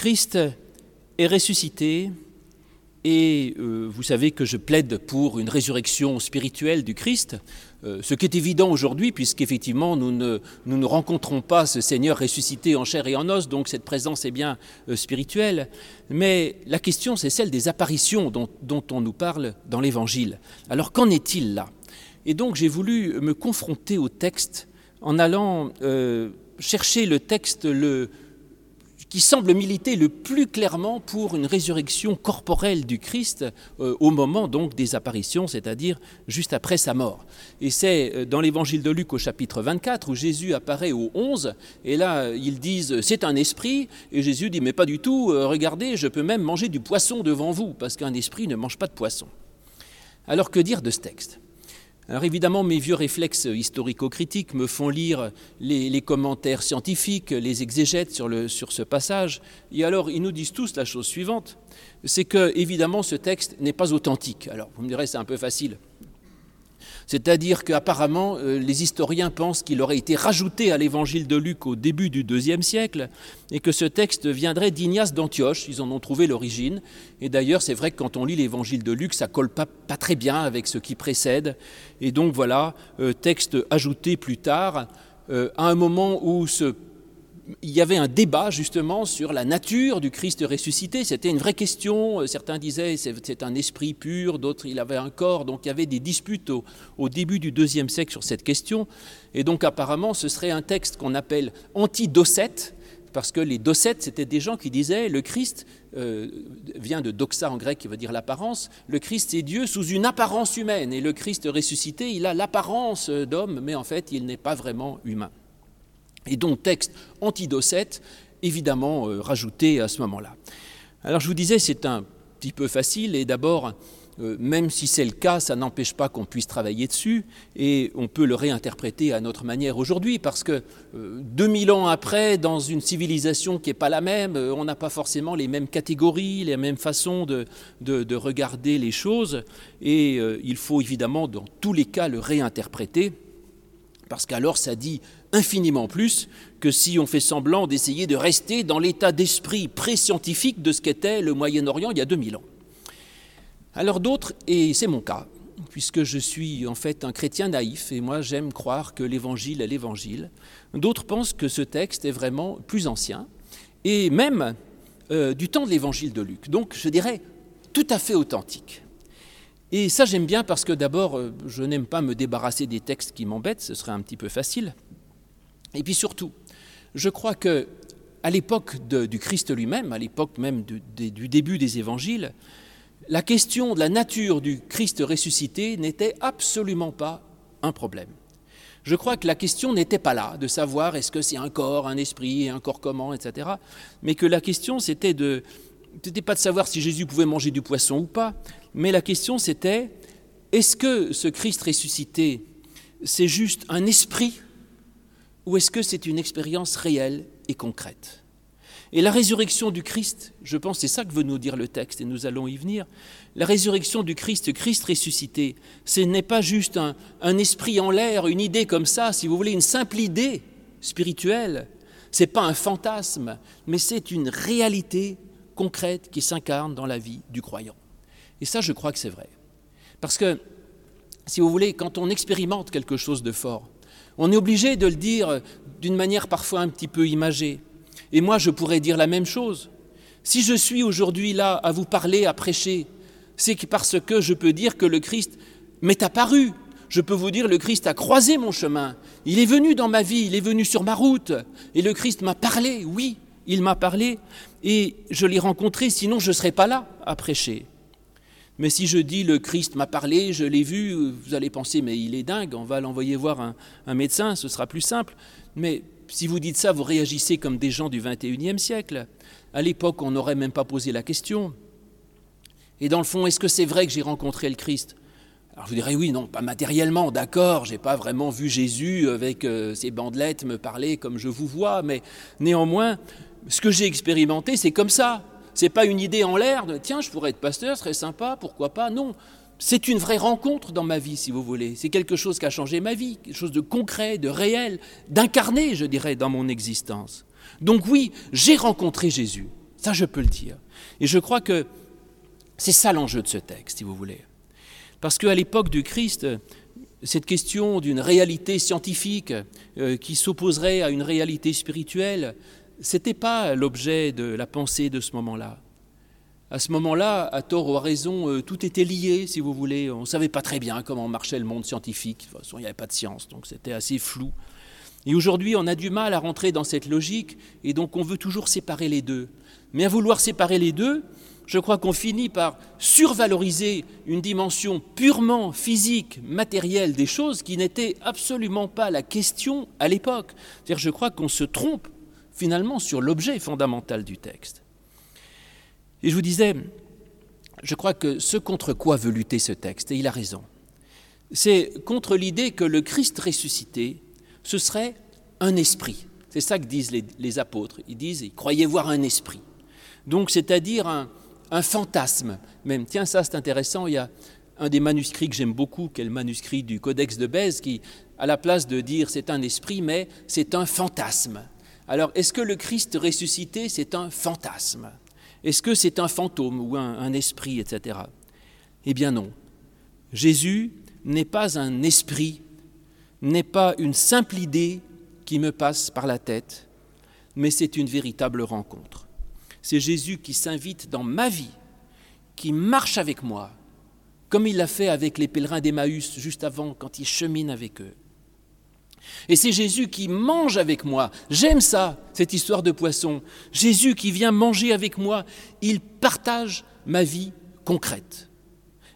Christ est ressuscité et euh, vous savez que je plaide pour une résurrection spirituelle du Christ, euh, ce qui est évident aujourd'hui puisqu'effectivement nous ne, nous rencontrons pas ce Seigneur ressuscité en chair et en os, donc cette présence est bien euh, spirituelle. Mais la question c'est celle des apparitions dont, dont on nous parle dans l'Évangile. Alors qu'en est-il là? Et donc j'ai voulu me confronter au texte en allant chercher le texte le, qui semble militer le plus clairement pour une résurrection corporelle du Christ euh, au moment donc des apparitions, c'est-à-dire juste après sa mort. Et c'est euh, dans l'évangile de Luc au chapitre 24 où Jésus apparaît au 11, et là ils disent c'est un esprit, et Jésus dit mais pas du tout, euh, regardez, je peux même manger du poisson devant vous, parce qu'un esprit ne mange pas de poisson. Alors que dire de ce texte? Alors évidemment, mes vieux réflexes historico-critiques me font lire les, commentaires scientifiques, les exégètes sur, sur ce passage, et alors ils nous disent tous la chose suivante, c'est que évidemment ce texte n'est pas authentique. Alors vous me direz c'est un peu facile, c'est-à-dire qu'apparemment, euh, les historiens pensent qu'il aurait été rajouté à l'évangile de Luc au début du IIe siècle et que ce texte viendrait d'Ignace d'Antioche. Ils en ont trouvé l'origine. Et d'ailleurs, c'est vrai que quand on lit l'évangile de Luc, ça colle pas, pas très bien avec ce qui précède. Et donc voilà, euh, texte ajouté plus tard, euh, à un moment où ce il y avait un débat justement sur la nature du Christ ressuscité. C'était une vraie question. Certains disaient c'est un esprit pur, d'autres il avait un corps. Donc il y avait des disputes au, début du deuxième siècle sur cette question. Et donc apparemment ce serait un texte qu'on appelle anti-docète, parce que les docètes c'était des gens qui disaient le Christ euh, vient de doxa en grec qui veut dire l'apparence. Le Christ est Dieu sous une apparence humaine et le Christ ressuscité il a l'apparence d'homme, mais en fait il n'est pas vraiment humain et donc texte antidocète, évidemment euh, rajouté à ce moment-là. Alors je vous disais, c'est un petit peu facile, et d'abord, euh, même si c'est le cas, ça n'empêche pas qu'on puisse travailler dessus, et on peut le réinterpréter à notre manière aujourd'hui, parce que 2000 euh, ans après, dans une civilisation qui n'est pas la même, on n'a pas forcément les mêmes catégories, les mêmes façons de, de regarder les choses, et il faut évidemment dans tous les cas le réinterpréter, parce qu'alors ça dit infiniment plus que si on fait semblant d'essayer de rester dans l'état d'esprit pré-scientifique de ce qu'était le Moyen-Orient il y a 2000 ans. Alors d'autres, et c'est mon cas, puisque je suis en fait un chrétien naïf, et moi j'aime croire que l'évangile est l'évangile, d'autres pensent que ce texte est vraiment plus ancien, et même euh, du temps de l'évangile de Luc. Donc je dirais tout à fait authentique. Et ça j'aime bien parce que d'abord, euh, je n'aime pas me débarrasser des textes qui m'embêtent, ce serait un petit peu facile. Et puis surtout, je crois que à l'époque du Christ lui-même, à l'époque même du, début des évangiles, la question de la nature du Christ ressuscité n'était absolument pas un problème. Je crois que la question n'était pas là, de savoir est-ce que c'est un corps, un esprit, un corps comment, etc. Mais que la question, c'était de, n'était pas de savoir si Jésus pouvait manger du poisson ou pas, mais la question, c'était est-ce que ce Christ ressuscité, c'est juste un esprit ou est-ce que c'est une expérience réelle et concrète? Et la résurrection du Christ, je pense c'est ça que veut nous dire le texte et nous allons y venir, la résurrection du Christ, Christ ressuscité, ce n'est pas juste un, un esprit en l'air, une idée comme ça, si vous voulez, une simple idée spirituelle, ce n'est pas un fantasme, mais c'est une réalité concrète qui s'incarne dans la vie du croyant. Et ça, je crois que c'est vrai. Parce que, si vous voulez, quand on expérimente quelque chose de fort, on est obligé de le dire d'une manière parfois un petit peu imagée. Et moi, je pourrais dire la même chose. Si je suis aujourd'hui là à vous parler, à prêcher, c'est parce que je peux dire que le Christ m'est apparu. Je peux vous dire, le Christ a croisé mon chemin. Il est venu dans ma vie, il est venu sur ma route. Et le Christ m'a parlé, oui, il m'a parlé. Et je l'ai rencontré, sinon je ne serais pas là à prêcher. Mais si je dis le Christ m'a parlé, je l'ai vu, vous allez penser mais il est dingue, on va l'envoyer voir un, médecin, ce sera plus simple. Mais si vous dites ça, vous réagissez comme des gens du 21e siècle. À l'époque, on n'aurait même pas posé la question. Et dans le fond, est-ce que c'est vrai que j'ai rencontré le Christ? Alors je vous dirais oui, non, pas matériellement, d'accord, j'ai pas vraiment vu Jésus avec euh, ses bandelettes me parler comme je vous vois, mais néanmoins, ce que j'ai expérimenté, c'est comme ça. C'est pas une idée en l'air de tiens, je pourrais être pasteur, ce serait sympa, pourquoi pas? Non, c'est une vraie rencontre dans ma vie, si vous voulez. C'est quelque chose qui a changé ma vie, quelque chose de concret, de réel, d'incarné, je dirais, dans mon existence. Donc oui, j'ai rencontré Jésus. Ça, je peux le dire. Et je crois que c'est ça l'enjeu de ce texte, si vous voulez. Parce qu'à l'époque du Christ, cette question d'une réalité scientifique euh, qui s'opposerait à une réalité spirituelle, ce n'était pas l'objet de la pensée de ce moment-là. À ce moment-là, à tort ou à raison, euh, tout était lié, si vous voulez. On ne savait pas très bien comment marchait le monde scientifique. De toute façon, il n'y avait pas de science, donc c'était assez flou. Et aujourd'hui, on a du mal à rentrer dans cette logique, et donc on veut toujours séparer les deux. Mais à vouloir séparer les deux, je crois qu'on finit par survaloriser une dimension purement physique, matérielle des choses qui n'était absolument pas la question à l'époque. Je crois qu'on se trompe finalement sur l'objet fondamental du texte. Et je vous disais, je crois que ce contre quoi veut lutter ce texte, et il a raison, c'est contre l'idée que le Christ ressuscité, ce serait un esprit. C'est ça que disent les, apôtres. Ils disent, ils croyaient voir un esprit. Donc, c'est-à-dire un, un fantasme même. Tiens, ça c'est intéressant, il y a un des manuscrits que j'aime beaucoup, qui est le manuscrit du Codex de Bèze, qui, à la place de dire c'est un esprit, mais c'est un fantasme. Alors, est-ce que le Christ ressuscité, c'est un fantasme? Est-ce que c'est un fantôme ou un, esprit, etc. Eh bien non. Jésus n'est pas un esprit, n'est pas une simple idée qui me passe par la tête, mais c'est une véritable rencontre. C'est Jésus qui s'invite dans ma vie, qui marche avec moi, comme il l'a fait avec les pèlerins d'Emmaüs juste avant, quand il chemine avec eux. Et c'est Jésus qui mange avec moi. J'aime ça, cette histoire de poisson. Jésus qui vient manger avec moi, il partage ma vie concrète.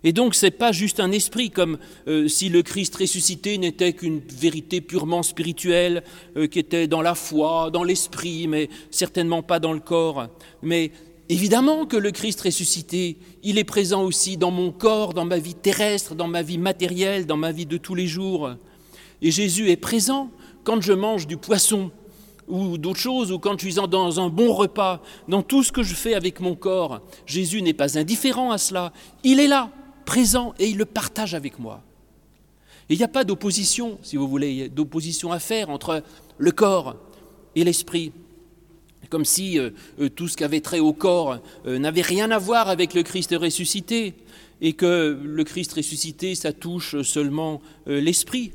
Et donc, ce n'est pas juste un esprit, comme euh, si le Christ ressuscité n'était qu'une vérité purement spirituelle, euh, qui était dans la foi, dans l'esprit, mais certainement pas dans le corps. Mais évidemment que le Christ ressuscité, il est présent aussi dans mon corps, dans ma vie terrestre, dans ma vie matérielle, dans ma vie de tous les jours. Et Jésus est présent quand je mange du poisson ou d'autres choses, ou quand je suis dans un bon repas, dans tout ce que je fais avec mon corps. Jésus n'est pas indifférent à cela. Il est là présent et il le partage avec moi. il n'y a pas d'opposition, si vous voulez, d'opposition à faire entre le corps et l'esprit. Comme si euh, euh, tout ce qui avait trait au corps euh, n'avait rien à voir avec le Christ ressuscité, et que le Christ ressuscité, ça touche seulement l'esprit.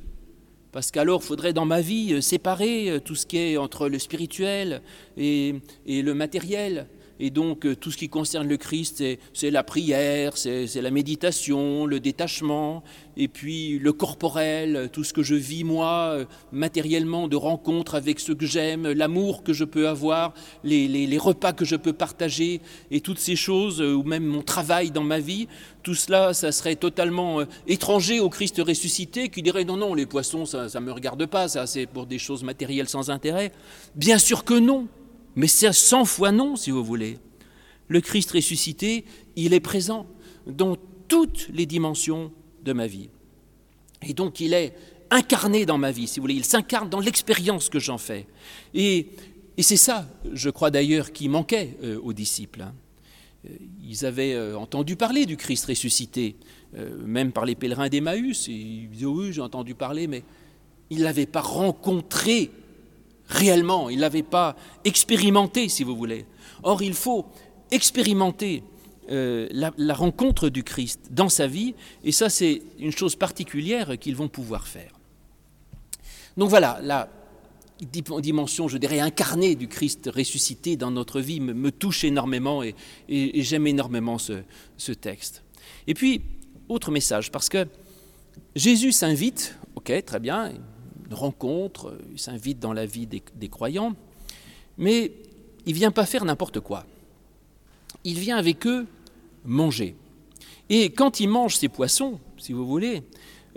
Parce qu'alors, il faudrait dans ma vie séparer tout ce qui est entre le spirituel et le matériel. Et donc, euh, tout ce qui concerne le Christ, c'est la prière, c'est la méditation, le détachement, et puis le corporel, tout ce que je vis moi, euh, matériellement, de rencontres avec ceux que j'aime, l'amour que je peux avoir, les, repas que je peux partager, et toutes ces choses, euh, ou même mon travail dans ma vie, tout cela, ça serait totalement étranger au Christ ressuscité qui dirait non, non, les poissons, ça ne me regarde pas, ça c'est pour des choses matérielles sans intérêt. Bien sûr que non. Mais c'est cent fois non, si vous voulez. Le Christ ressuscité, il est présent dans toutes les dimensions de ma vie. Et donc il est incarné dans ma vie, si vous voulez. Il s'incarne dans l'expérience que j'en fais. Et, c'est ça, je crois d'ailleurs, qui manquait euh, aux disciples. Hein. Euh, ils avaient euh, entendu parler du Christ ressuscité, même par les pèlerins d'Emmaüs. Ils disaient oui, j'ai entendu parler, mais ils ne l'avaient pas rencontré réellement, il l'avait pas expérimenté, si vous voulez. Or, il faut expérimenter euh, la, rencontre du Christ dans sa vie, et ça, c'est une chose particulière qu'ils vont pouvoir faire. Donc voilà, la dimension, je dirais, incarnée du Christ ressuscité dans notre vie me, touche énormément et, j'aime énormément ce, ce texte. Et puis, autre message, parce que Jésus s'invite, ok, très bien, rencontre, il s'invite dans la vie des, croyants, mais il vient pas faire n'importe quoi. Il vient avec eux manger. Et quand il mange ces poissons, si vous voulez,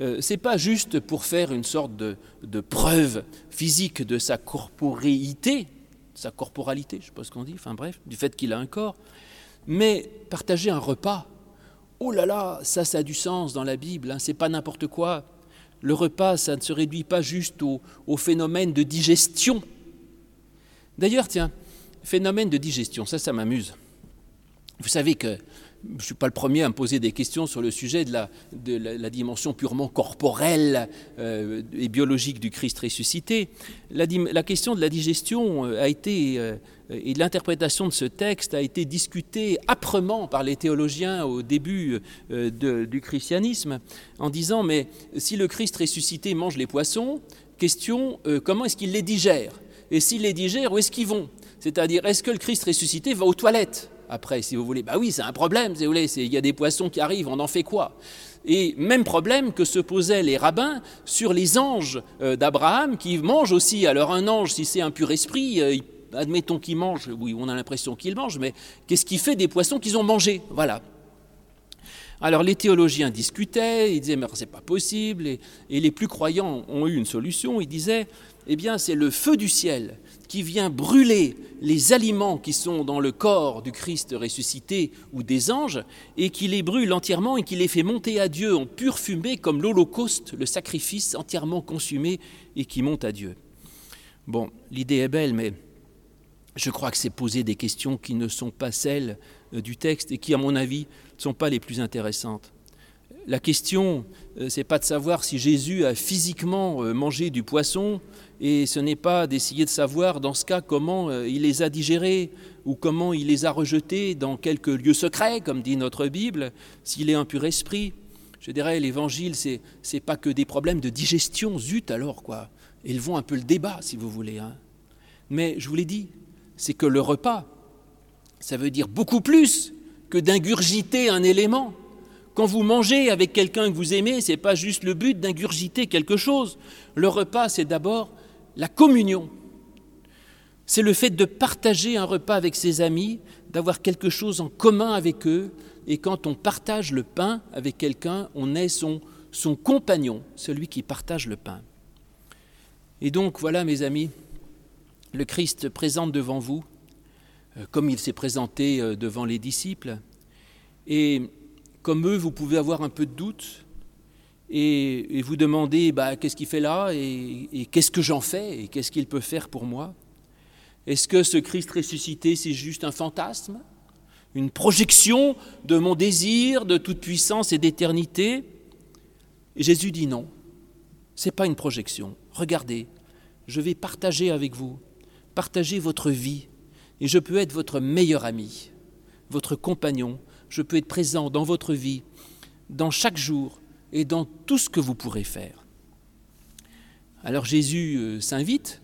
euh, c'est pas juste pour faire une sorte de, preuve physique de sa corporéité, sa corporalité, je ne sais pas ce qu'on dit, enfin bref, du fait qu'il a un corps, mais partager un repas. Oh là là, ça, ça a du sens dans la Bible, hein, c'est pas n'importe quoi le repas, ça ne se réduit pas juste au, phénomène de digestion. D'ailleurs, tiens, phénomène de digestion, ça, ça m'amuse. Vous savez que je ne suis pas le premier à me poser des questions sur le sujet de la, dimension purement corporelle euh, et biologique du Christ ressuscité. La, la, question de la digestion a été, et l'interprétation de ce texte a été discutée âprement par les théologiens au début de, du christianisme, en disant, mais si le Christ ressuscité mange les poissons, question, comment est-ce qu'il les digère? Et s'il les digère, où est-ce qu'ils vont? C'est-à-dire, est-ce que le Christ ressuscité va aux toilettes après, si vous voulez? Bah oui, c'est un problème, si vous voulez. Il y a des poissons qui arrivent, on en fait quoi? Et même problème que se posaient les rabbins sur les anges euh, d'Abraham qui mangent aussi. Alors un ange, si c'est un pur esprit, euh, admettons qu'il mange, oui, on a l'impression qu'il mange, mais qu'est-ce qui fait des poissons qu'ils ont mangés Voilà. Alors les théologiens discutaient, ils disaient mais c'est pas possible, et, et, les plus croyants ont eu une solution. Ils disaient eh bien c'est le feu du ciel qui vient brûler les aliments qui sont dans le corps du Christ ressuscité ou des anges, et qui les brûle entièrement et qui les fait monter à Dieu en pure fumée, comme l'Holocauste, le sacrifice entièrement consumé et qui monte à Dieu. Bon, l'idée est belle, mais je crois que c'est poser des questions qui ne sont pas celles euh, du texte et qui, à mon avis, ne sont pas les plus intéressantes. La question, euh, c'est pas de savoir si Jésus a physiquement euh, mangé du poisson, et ce n'est pas d'essayer de savoir dans ce cas comment il les a digérés ou comment il les a rejetés dans quelques lieux secrets, comme dit notre Bible, s'il est un pur esprit. Je dirais, l'évangile, c'est n'est pas que des problèmes de digestion, zut alors quoi. Ils vont un peu le débat, si vous voulez. Hein. Mais je vous l'ai dit, c'est que le repas, ça veut dire beaucoup plus que d'ingurgiter un élément. Quand vous mangez avec quelqu'un que vous aimez, ce n'est pas juste le but d'ingurgiter quelque chose. Le repas, c'est d'abord la communion. C'est le fait de partager un repas avec ses amis, d'avoir quelque chose en commun avec eux. Et quand on partage le pain avec quelqu'un, on est son, son compagnon, celui qui partage le pain. Et donc voilà, mes amis, le Christ présente devant vous, euh, comme il s'est présenté euh, devant les disciples. Et comme eux, vous pouvez avoir un peu de doute, et, vous demandez bah, qu'est-ce qu'il fait là et, qu'est-ce que j'en fais et qu'est-ce qu'il peut faire pour moi? Est-ce que ce Christ ressuscité, c'est juste un fantasme? Une projection de mon désir de toute puissance et d'éternité? Jésus dit non, ce n'est pas une projection. Regardez, je vais partager avec vous, partager votre vie, et je peux être votre meilleur ami, votre compagnon, je peux être présent dans votre vie, dans chaque jour, et dans tout ce que vous pourrez faire. Alors Jésus euh, s'invite,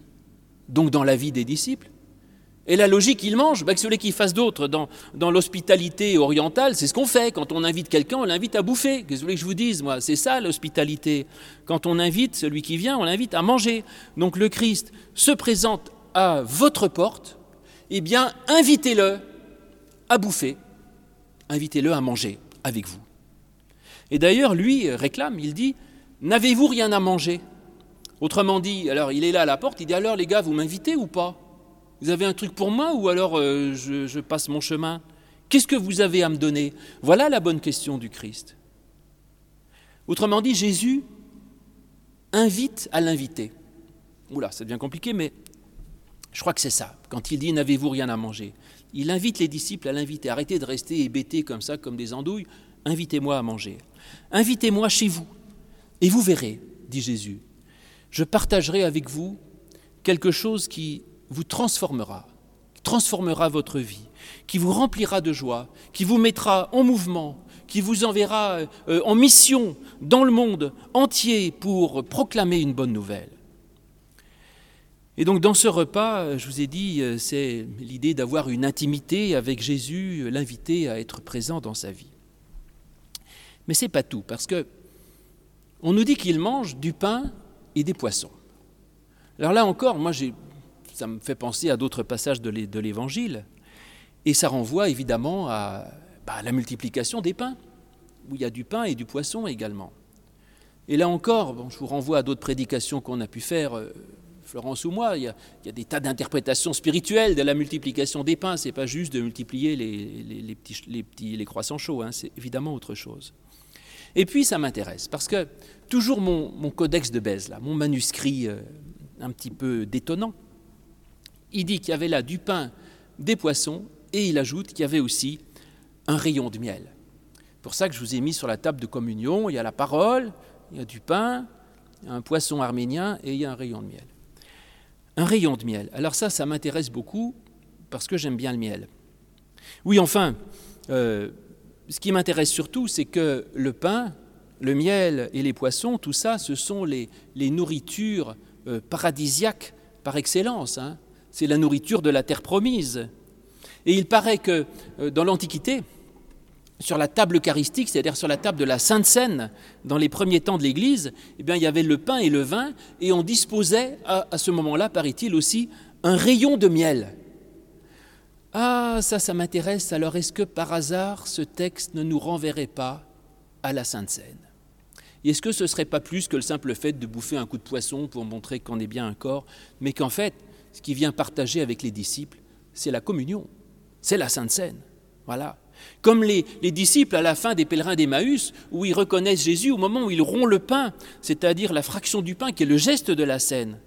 donc dans la vie des disciples, et la logique, il mange, bah, que celui qui fasse d'autres dans, dans l'hospitalité orientale, c'est ce qu'on fait. Quand on invite quelqu'un, on l'invite à bouffer. Qu'est-ce que je vous dise, moi C'est ça l'hospitalité. Quand on invite celui qui vient, on l'invite à manger. Donc le Christ se présente à votre porte, eh bien, invitez-le à bouffer, invitez-le à manger avec vous. Et d'ailleurs, lui réclame, il dit, n'avez-vous rien à manger? Autrement dit, alors il est là à la porte, il dit, alors les gars, vous m'invitez ou pas Vous avez un truc pour moi ou alors euh, je, je passe mon chemin? Qu'est-ce que vous avez à me donner? Voilà la bonne question du Christ. Autrement dit, Jésus invite à l'inviter. Oula, ça devient compliqué, mais je crois que c'est ça. Quand il dit N'avez-vous rien à manger? Il invite les disciples à l'inviter. Arrêtez de rester hébétés comme ça, comme des andouilles. Invitez-moi à manger. Invitez-moi chez vous, et vous verrez, dit Jésus, je partagerai avec vous quelque chose qui vous transformera, transformera votre vie, qui vous remplira de joie, qui vous mettra en mouvement, qui vous enverra euh, en mission dans le monde entier pour proclamer une bonne nouvelle. Et donc dans ce repas, je vous ai dit, euh, c'est l'idée d'avoir une intimité avec Jésus, l'inviter à être présent dans sa vie. Mais ce n'est pas tout, parce que on nous dit qu'il mange du pain et des poissons. Alors là encore, moi, ça me fait penser à d'autres passages de l'Évangile, et ça renvoie évidemment à, bah, la multiplication des pains, où il y a du pain et du poisson également. Et là encore, je vous renvoie à d'autres prédications qu'on a pu faire, euh, Florence ou moi, il y, a, des tas d'interprétations spirituelles de la multiplication des pains. Ce n'est pas juste de multiplier les, petits, les, croissants chauds, hein. c'est évidemment autre chose. Et puis ça m'intéresse, parce que toujours mon, codex de Bèze, là, mon manuscrit euh, un petit peu détonnant, il dit qu'il y avait là du pain, des poissons, et il ajoute qu'il y avait aussi un rayon de miel. Pour ça que je vous ai mis sur la table de communion, il y a la parole, il y a du pain, il y a un poisson arménien et il y a un rayon de miel. Un rayon de miel. Alors ça, ça m'intéresse beaucoup parce que j'aime bien le miel. Oui, enfin, euh, ce qui m'intéresse surtout, c'est que le pain, le miel et les poissons, tout ça, ce sont les, nourritures euh, paradisiaques par excellence. Hein. C'est la nourriture de la terre promise. Et il paraît que euh, dans l'Antiquité, sur la table eucharistique, c'est-à-dire sur la table de la Sainte Seine, dans les premiers temps de l'Église, eh bien, il y avait le pain et le vin, et on disposait à, ce moment-là, paraît-il aussi, un rayon de miel. Ah, ça, ça m'intéresse. Alors, est-ce que par hasard, ce texte ne nous renverrait pas à la Sainte Seine? Est-ce que ce ne serait pas plus que le simple fait de bouffer un coup de poisson pour montrer qu'on est bien un corps, mais qu'en fait, ce qui vient partager avec les disciples, c'est la communion, c'est la Sainte Seine? Voilà. Comme les, les, disciples à la fin des pèlerins d'Emmaüs, où ils reconnaissent Jésus au moment où ils rompt le pain, c'est-à-dire la fraction du pain qui est le geste de la scène.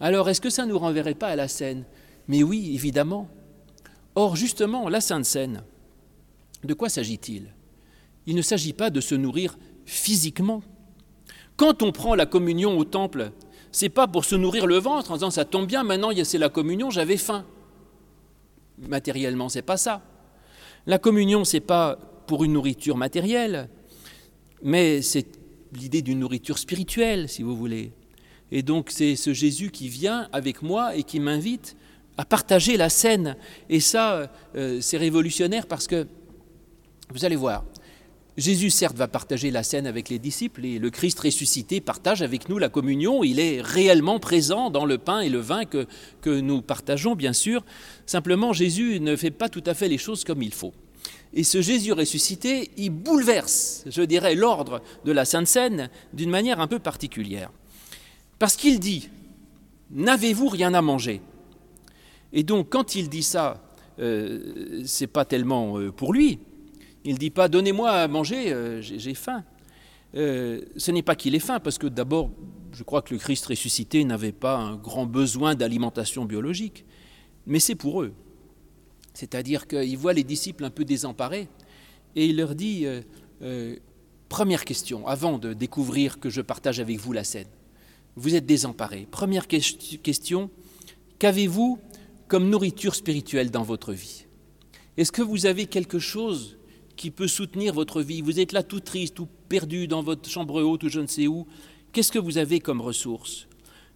Alors, est-ce que ça ne nous renverrait pas à la scène? Mais oui, évidemment. Or, justement, la Sainte Seine, de quoi s'agit-il? Il ne s'agit pas de se nourrir physiquement. Quand on prend la communion au temple, c'est pas pour se nourrir le ventre en disant ça tombe bien, maintenant c'est la communion, j'avais faim. Matériellement, c'est pas ça. La communion, c'est pas pour une nourriture matérielle, mais c'est l'idée d'une nourriture spirituelle, si vous voulez. Et donc c'est ce Jésus qui vient avec moi et qui m'invite à partager la scène. Et ça, euh, c'est révolutionnaire parce que, vous allez voir, Jésus, certes, va partager la scène avec les disciples et le Christ ressuscité partage avec nous la communion. Il est réellement présent dans le pain et le vin que, nous partageons, bien sûr. Simplement, Jésus ne fait pas tout à fait les choses comme il faut. Et ce Jésus ressuscité, il bouleverse, je dirais, l'ordre de la Sainte Seine d'une manière un peu particulière. Parce qu'il dit, n'avez-vous rien à manger? Et donc, quand il dit ça, euh, c'est pas tellement euh, pour lui. Il ne dit pas Donnez-moi à manger, euh, j'ai faim. Euh, ce n'est pas qu'il ait faim, parce que d'abord, je crois que le Christ ressuscité n'avait pas un grand besoin d'alimentation biologique, mais c'est pour eux. C'est-à-dire qu'il voit les disciples un peu désemparés et il leur dit Première question, avant de découvrir que je partage avec vous la scène, vous êtes désemparés. Première question Qu'avez-vous comme nourriture spirituelle dans votre vie? Est-ce que vous avez quelque chose qui peut soutenir votre vie Vous êtes là tout triste, tout perdu dans votre chambre haute ou je ne sais où. Qu'est-ce que vous avez comme ressource?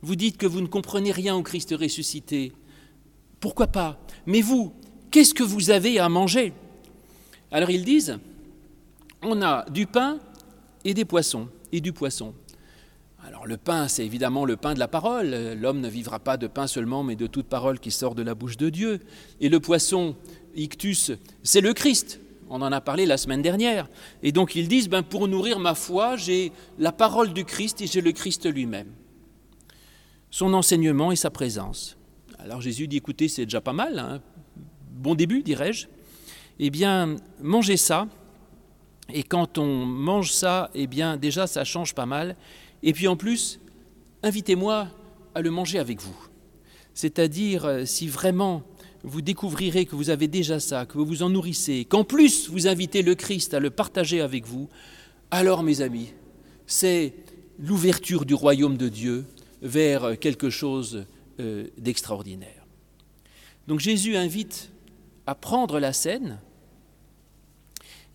Vous dites que vous ne comprenez rien au Christ ressuscité. Pourquoi pas? Mais vous, qu'est-ce que vous avez à manger? Alors ils disent, on a du pain et des poissons, et du poisson. Alors le pain, c'est évidemment le pain de la parole. L'homme ne vivra pas de pain seulement, mais de toute parole qui sort de la bouche de Dieu. Et le poisson, ictus, c'est le Christ. On en a parlé la semaine dernière. Et donc ils disent, ben, pour nourrir ma foi, j'ai la parole du Christ et j'ai le Christ lui-même. Son enseignement et sa présence. Alors Jésus dit, écoutez, c'est déjà pas mal, hein. bon début, dirais-je. Eh bien, mangez ça. Et quand on mange ça, eh bien, déjà, ça change pas mal. Et puis en plus, invitez-moi à le manger avec vous. C'est-à-dire, euh, si vraiment vous découvrirez que vous avez déjà ça, que vous vous en nourrissez, qu'en plus vous invitez le Christ à le partager avec vous, alors mes amis, c'est l'ouverture du royaume de Dieu vers quelque chose euh, d'extraordinaire. Donc Jésus invite à prendre la scène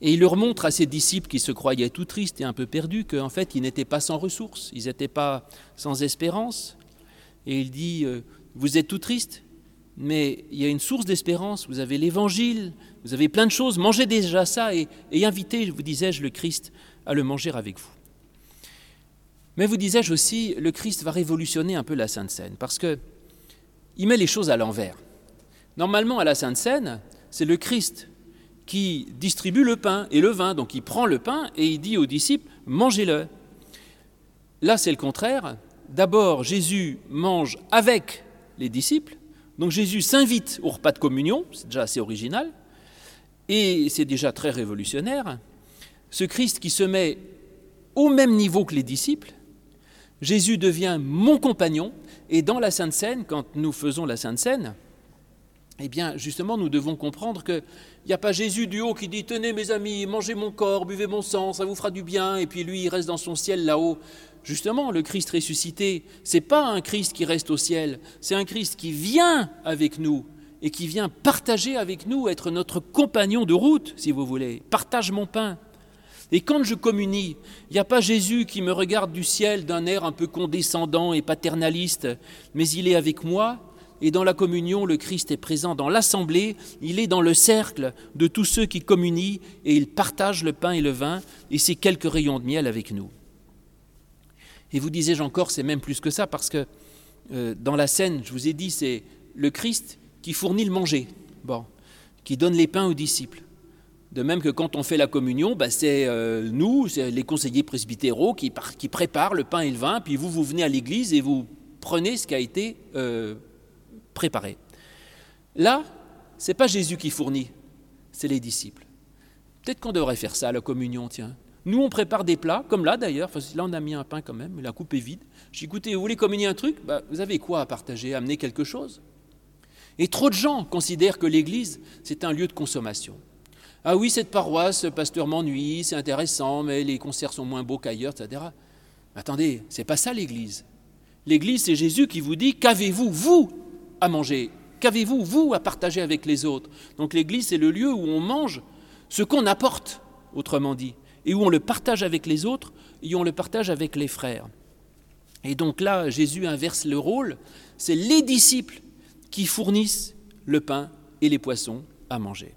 et il leur montre à ses disciples qui se croyaient tout tristes et un peu perdus qu'en fait, ils n'étaient pas sans ressources, ils n'étaient pas sans espérance. Et il dit, euh, vous êtes tout tristes, mais il y a une source d'espérance, vous avez l'évangile, vous avez plein de choses, mangez déjà ça et, invitez, vous disais-je, le Christ à le manger avec vous. Mais vous disais-je aussi, le Christ va révolutionner un peu la Sainte Seine, parce que il met les choses à l'envers. Normalement, à la Sainte Seine, c'est le Christ qui distribue le pain et le vin. Donc il prend le pain et il dit aux disciples, mangez-le. Là, c'est le contraire. D'abord, Jésus mange avec les disciples. Donc Jésus s'invite au repas de communion, c'est déjà assez original, et c'est déjà très révolutionnaire. Ce Christ qui se met au même niveau que les disciples, Jésus devient mon compagnon, et dans la Sainte Seine, quand nous faisons la Sainte Seine, eh bien, justement, nous devons comprendre qu'il n'y a pas Jésus du haut qui dit Tenez, mes amis, mangez mon corps, buvez mon sang, ça vous fera du bien, et puis lui, il reste dans son ciel là-haut. Justement, le Christ ressuscité, c'est pas un Christ qui reste au ciel, c'est un Christ qui vient avec nous et qui vient partager avec nous, être notre compagnon de route, si vous voulez. Partage mon pain. Et quand je communie, il n'y a pas Jésus qui me regarde du ciel d'un air un peu condescendant et paternaliste, mais il est avec moi et dans la communion, le Christ est présent dans l'assemblée, il est dans le cercle de tous ceux qui communient et il partage le pain et le vin et ses quelques rayons de miel avec nous. Et vous disais-je encore, c'est même plus que ça, parce que euh, dans la scène, je vous ai dit, c'est le Christ qui fournit le manger, bon, qui donne les pains aux disciples. De même que quand on fait la communion, bah, c'est euh, nous, c'est les conseillers presbytéraux qui, préparent le pain et le vin, puis vous, vous venez à l'église et vous prenez ce qui a été euh, préparé. Là, ce n'est pas Jésus qui fournit, c'est les disciples. Peut-être qu'on devrait faire ça la communion, tiens. Nous, on prépare des plats, comme là d'ailleurs. là, on a mis un pain quand même, mais la coupe est vide. J'ai écoutez, vous voulez communier un truc? Bah, Vous avez quoi à partager Amener quelque chose? Et trop de gens considèrent que l'Église, c'est un lieu de consommation. Ah oui, cette paroisse, pasteur m'ennuie, c'est intéressant, mais les concerts sont moins beaux qu'ailleurs, etc. attendez, c'est pas ça l'Église. L'Église, c'est Jésus qui vous dit Qu'avez-vous, vous, à manger? Qu'avez-vous, vous, à partager avec les autres? Donc l'Église, c'est le lieu où on mange ce qu'on apporte, autrement dit, et où on le partage avec les autres, et on le partage avec les frères. Et donc là, Jésus inverse le rôle, c'est les disciples qui fournissent le pain et les poissons à manger.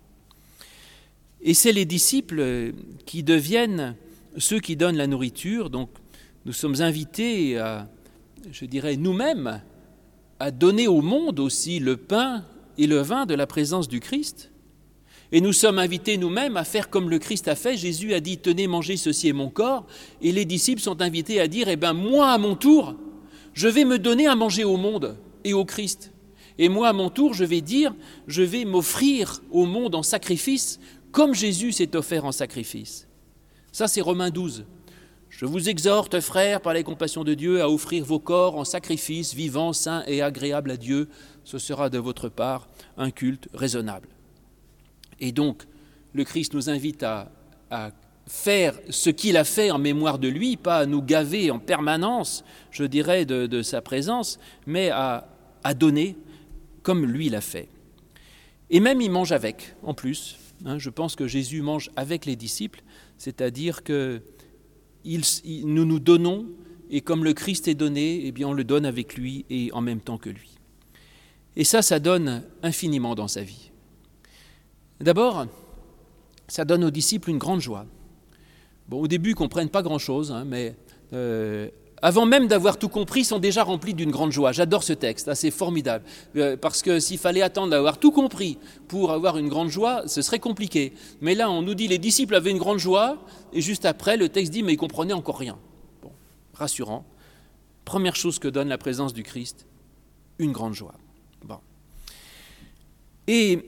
Et c'est les disciples qui deviennent ceux qui donnent la nourriture, donc nous sommes invités je dirais, nous-mêmes, à donner au monde aussi le pain et le vin de la présence du Christ. Et nous sommes invités nous-mêmes à faire comme le Christ a fait. Jésus a dit Tenez, mangez, ceci est mon corps. Et les disciples sont invités à dire Eh bien, moi, à mon tour, je vais me donner à manger au monde et au Christ. Et moi, à mon tour, je vais dire Je vais m'offrir au monde en sacrifice, comme Jésus s'est offert en sacrifice. Ça, c'est Romains 12. Je vous exhorte, frères, par les compassions de Dieu, à offrir vos corps en sacrifice vivant, saint et agréable à Dieu. Ce sera de votre part un culte raisonnable. Et donc, le Christ nous invite à, faire ce qu'il a fait en mémoire de lui, pas à nous gaver en permanence, je dirais, de, sa présence, mais à, donner comme lui l'a fait. Et même il mange avec, en plus. Hein. je pense que Jésus mange avec les disciples, c'est-à-dire que nous nous donnons, et comme le Christ est donné, eh bien on le donne avec lui et en même temps que lui. Et ça, ça donne infiniment dans sa vie. D'abord, ça donne aux disciples une grande joie. Bon, au début, ils ne comprennent pas grand-chose, hein, mais euh, avant même d'avoir tout compris, ils sont déjà remplis d'une grande joie. J'adore ce texte, c'est formidable. Euh, parce que s'il fallait attendre d'avoir tout compris pour avoir une grande joie, ce serait compliqué. Mais là, on nous dit les disciples avaient une grande joie, et juste après, le texte dit mais ils comprenaient encore rien. Bon, rassurant. Première chose que donne la présence du Christ, une grande joie. Et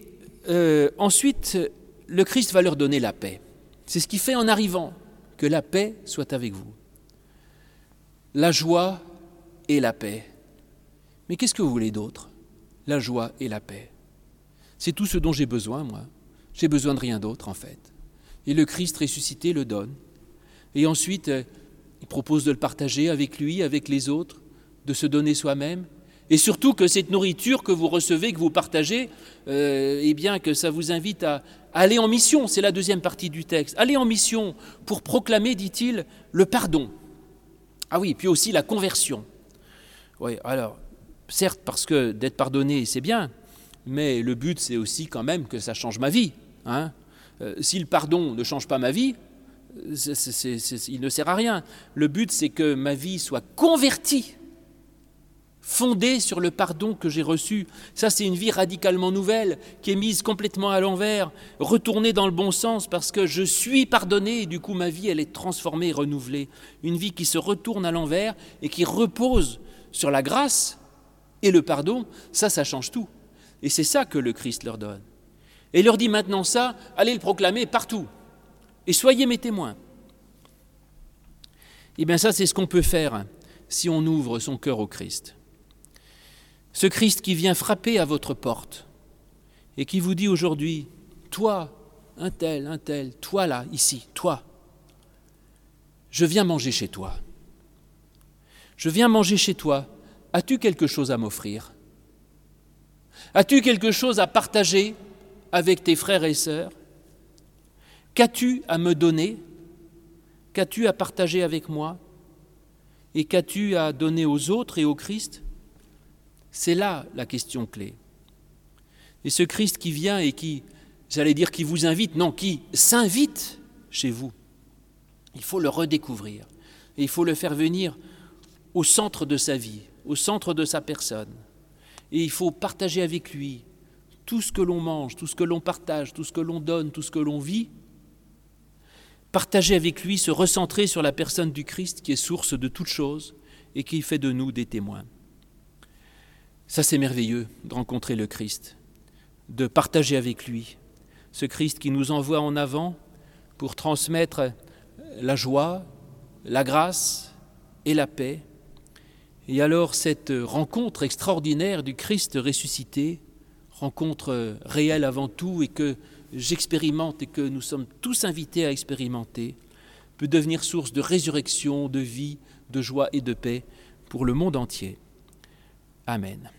euh, ensuite, le Christ va leur donner la paix. C'est ce qu'il fait en arrivant, que la paix soit avec vous. La joie et la paix. Mais qu'est-ce que vous voulez d'autre? La joie et la paix. C'est tout ce dont j'ai besoin, moi. J'ai besoin de rien d'autre, en fait. Et le Christ ressuscité le donne. Et ensuite, euh, il propose de le partager avec lui, avec les autres, de se donner soi-même, et surtout que cette nourriture que vous recevez, que vous partagez, euh, eh bien que ça vous invite à, aller en mission, c'est la deuxième partie du texte, aller en mission pour proclamer, dit-il, le pardon. Ah oui, puis aussi la conversion. Oui, alors, certes, parce que d'être pardonné, c'est bien, mais le but, c'est aussi quand même que ça change ma vie. Hein. Euh, si le pardon ne change pas ma vie, il ne sert à rien. Le but, c'est que ma vie soit convertie fondée sur le pardon que j'ai reçu. Ça, c'est une vie radicalement nouvelle, qui est mise complètement à l'envers, retournée dans le bon sens parce que je suis pardonné et du coup ma vie, elle est transformée, renouvelée. Une vie qui se retourne à l'envers et qui repose sur la grâce et le pardon, ça, ça change tout. Et c'est ça que le Christ leur donne. Et il leur dit maintenant ça, allez le proclamer partout. Et soyez mes témoins. Eh bien ça, c'est ce qu'on peut faire si on ouvre son cœur au Christ. Ce Christ qui vient frapper à votre porte, et qui vous dit aujourd'hui, toi, un tel, un tel, toi là, ici, toi, je viens manger chez toi. Je viens manger chez toi. As-tu quelque chose à m'offrir? As-tu quelque chose à partager avec tes frères et sœurs? Qu'as-tu à me donner? Qu'as-tu à partager avec moi? Et qu'as-tu à donner aux autres et au Christ? C'est là la question clé. Et ce Christ qui vient et qui, j'allais dire, qui vous invite, non, qui s'invite chez vous, il faut le redécouvrir. Et il faut le faire venir au centre de sa vie, au centre de sa personne. Et il faut partager avec lui tout ce que l'on mange, tout ce que l'on partage, tout ce que l'on donne, tout ce que l'on vit. Partager avec lui, se recentrer sur la personne du Christ qui est source de toutes choses et qui fait de nous des témoins. Ça c'est merveilleux de rencontrer le Christ, de partager avec lui, ce Christ qui nous envoie en avant pour transmettre la joie, la grâce et la paix. Et alors cette rencontre extraordinaire du Christ ressuscité, rencontre réelle avant tout et que j'expérimente et que nous sommes tous invités à expérimenter, peut devenir source de résurrection, de vie, de joie et de paix pour le monde entier. Amen.